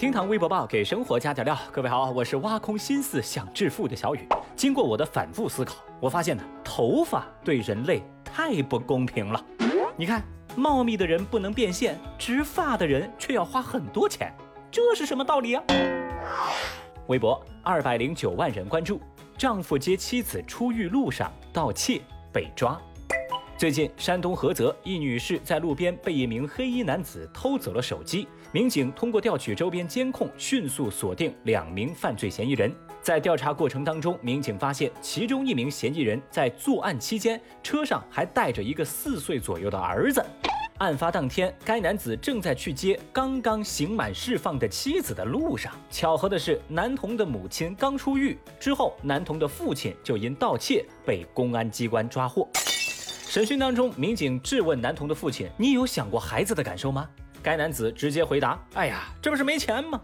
厅堂微博报给生活加点料。各位好，我是挖空心思想致富的小雨。经过我的反复思考，我发现呢，头发对人类太不公平了。你看，茂密的人不能变现，植发的人却要花很多钱，这是什么道理啊？微博二百零九万人关注，丈夫接妻子出狱路上盗窃被抓。最近，山东菏泽一女士在路边被一名黑衣男子偷走了手机，民警通过调取周边监控，迅速锁定两名犯罪嫌疑人。在调查过程当中，民警发现其中一名嫌疑人在作案期间车上还带着一个四岁左右的儿子。案发当天，该男子正在去接刚刚刑满释放的妻子的路上。巧合的是，男童的母亲刚出狱之后，男童的父亲就因盗窃被公安机关抓获。审讯当中，民警质问男童的父亲：“你有想过孩子的感受吗？”该男子直接回答：“哎呀，这不是没钱吗？”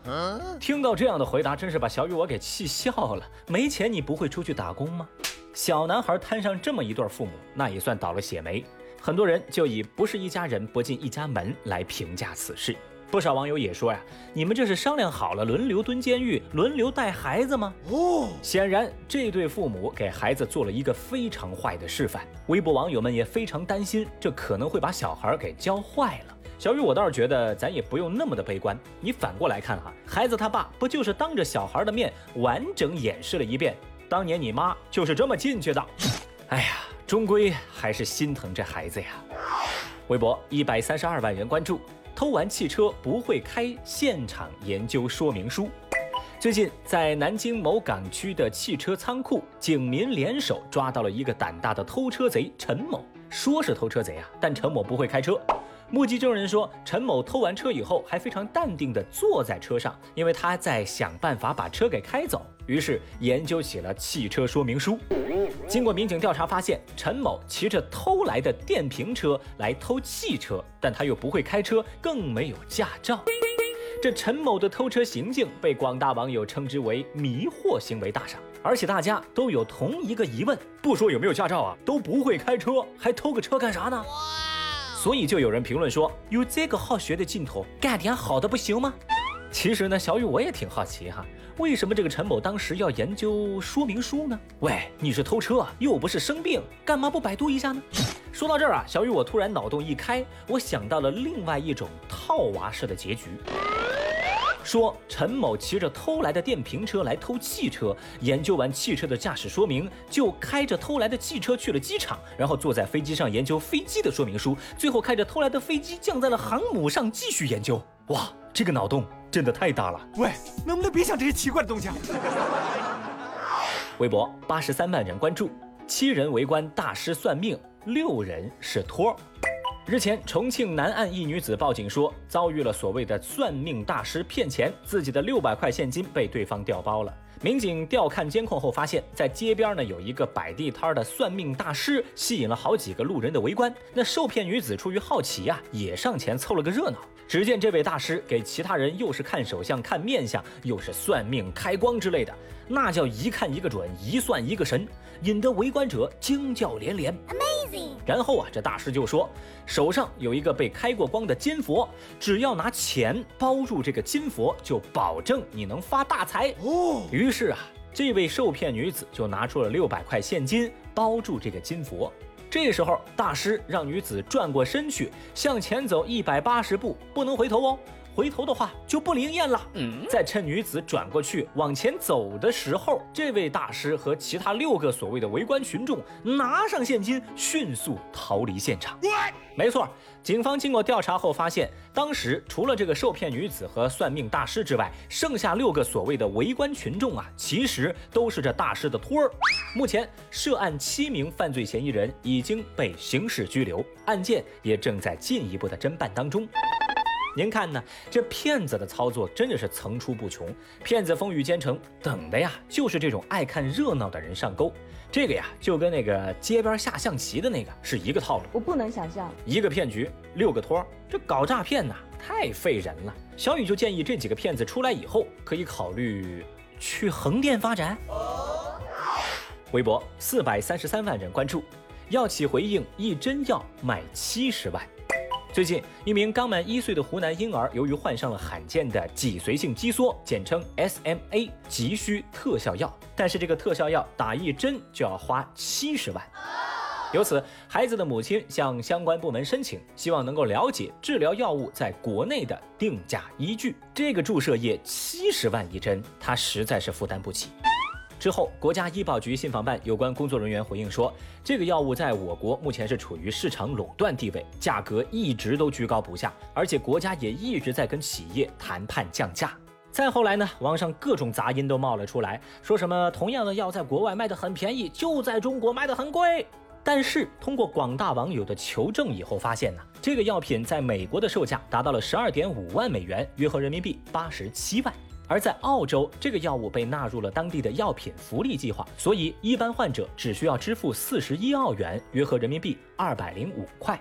听到这样的回答，真是把小雨我给气笑了。没钱你不会出去打工吗？小男孩摊上这么一对父母，那也算倒了血霉。很多人就以“不是一家人，不进一家门”来评价此事。不少网友也说呀，你们这是商量好了轮流蹲监狱，轮流带孩子吗？哦，显然这对父母给孩子做了一个非常坏的示范。微博网友们也非常担心，这可能会把小孩给教坏了。小雨，我倒是觉得咱也不用那么的悲观。你反过来看哈，孩子他爸不就是当着小孩的面完整演示了一遍，当年你妈就是这么进去的。哎呀，终归还是心疼这孩子呀。微博一百三十二万人关注。偷完汽车不会开，现场研究说明书。最近，在南京某港区的汽车仓库，警民联手抓到了一个胆大的偷车贼陈某。说是偷车贼啊，但陈某不会开车。目击证人说，陈某偷完车以后还非常淡定地坐在车上，因为他在想办法把车给开走。于是研究起了汽车说明书。经过民警调查发现，陈某骑着偷来的电瓶车来偷汽车，但他又不会开车，更没有驾照。这陈某的偷车行径被广大网友称之为迷惑行为大赏。而且大家都有同一个疑问：不说有没有驾照啊，都不会开车，还偷个车干啥呢？所以就有人评论说，有这个好学的劲头，干点好的不行吗？其实呢，小雨我也挺好奇哈，为什么这个陈某当时要研究说明书呢？喂，你是偷车又不是生病，干嘛不百度一下呢？说到这儿啊，小雨我突然脑洞一开，我想到了另外一种套娃式的结局。说陈某骑着偷来的电瓶车来偷汽车，研究完汽车的驾驶说明，就开着偷来的汽车去了机场，然后坐在飞机上研究飞机的说明书，最后开着偷来的飞机降在了航母上继续研究。哇，这个脑洞真的太大了！喂，能不能别想这些奇怪的东西？啊？微博八十三万人关注，七人围观大师算命，六人是托。日前，重庆南岸一女子报警说，遭遇了所谓的算命大师骗钱，自己的六百块现金被对方调包了。民警调看监控后发现，在街边呢有一个摆地摊的算命大师，吸引了好几个路人的围观。那受骗女子出于好奇呀，也上前凑了个热闹。只见这位大师给其他人又是看手相、看面相，又是算命、开光之类的，那叫一看一个准，一算一个神，引得围观者惊叫连连。然后啊，这大师就说，手上有一个被开过光的金佛，只要拿钱包住这个金佛，就保证你能发大财哦。于是啊，这位受骗女子就拿出了六百块现金包住这个金佛。这时候，大师让女子转过身去，向前走一百八十步，不能回头哦。回头的话就不灵验了。嗯，在趁女子转过去往前走的时候，这位大师和其他六个所谓的围观群众拿上现金，迅速逃离现场。没错，警方经过调查后发现，当时除了这个受骗女子和算命大师之外，剩下六个所谓的围观群众啊，其实都是这大师的托儿。目前涉案七名犯罪嫌疑人已经被刑事拘留，案件也正在进一步的侦办当中。您看呢？这骗子的操作真的是层出不穷，骗子风雨兼程，等的呀就是这种爱看热闹的人上钩。这个呀就跟那个街边下象棋的那个是一个套路。我不能想象，一个骗局六个托，这搞诈骗呐太费人了。小雨就建议这几个骗子出来以后，可以考虑去横店发展。微博四百三十三万人关注，药企回应一针药卖七十万。最近，一名刚满一岁的湖南婴儿，由于患上了罕见的脊髓性肌缩，简称 SMA，急需特效药。但是这个特效药打一针就要花七十万。由此，孩子的母亲向相关部门申请，希望能够了解治疗药物在国内的定价依据。这个注射液七十万一针，他实在是负担不起。之后，国家医保局信访办有关工作人员回应说，这个药物在我国目前是处于市场垄断地位，价格一直都居高不下，而且国家也一直在跟企业谈判降价。再后来呢，网上各种杂音都冒了出来，说什么同样的药在国外卖的很便宜，就在中国卖的很贵。但是通过广大网友的求证以后，发现呢，这个药品在美国的售价达到了十二点五万美元，约合人民币八十七万；而在澳洲，这个药物被纳入了当地的药品福利计划，所以一般患者只需要支付四十一澳元，约合人民币二百零五块。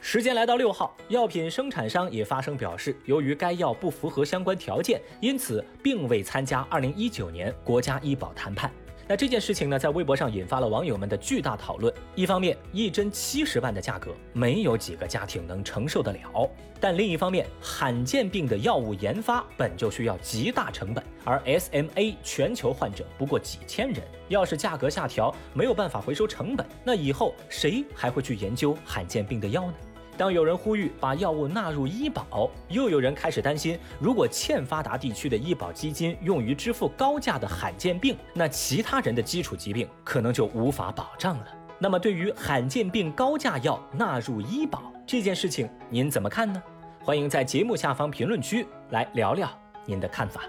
时间来到六号，药品生产商也发声表示，由于该药不符合相关条件，因此并未参加二零一九年国家医保谈判。那这件事情呢，在微博上引发了网友们的巨大讨论。一方面，一针七十万的价格，没有几个家庭能承受得了；但另一方面，罕见病的药物研发本就需要极大成本，而 SMA 全球患者不过几千人，要是价格下调，没有办法回收成本，那以后谁还会去研究罕见病的药呢？当有人呼吁把药物纳入医保，又有人开始担心，如果欠发达地区的医保基金用于支付高价的罕见病，那其他人的基础疾病可能就无法保障了。那么，对于罕见病高价药纳入医保这件事情，您怎么看呢？欢迎在节目下方评论区来聊聊您的看法。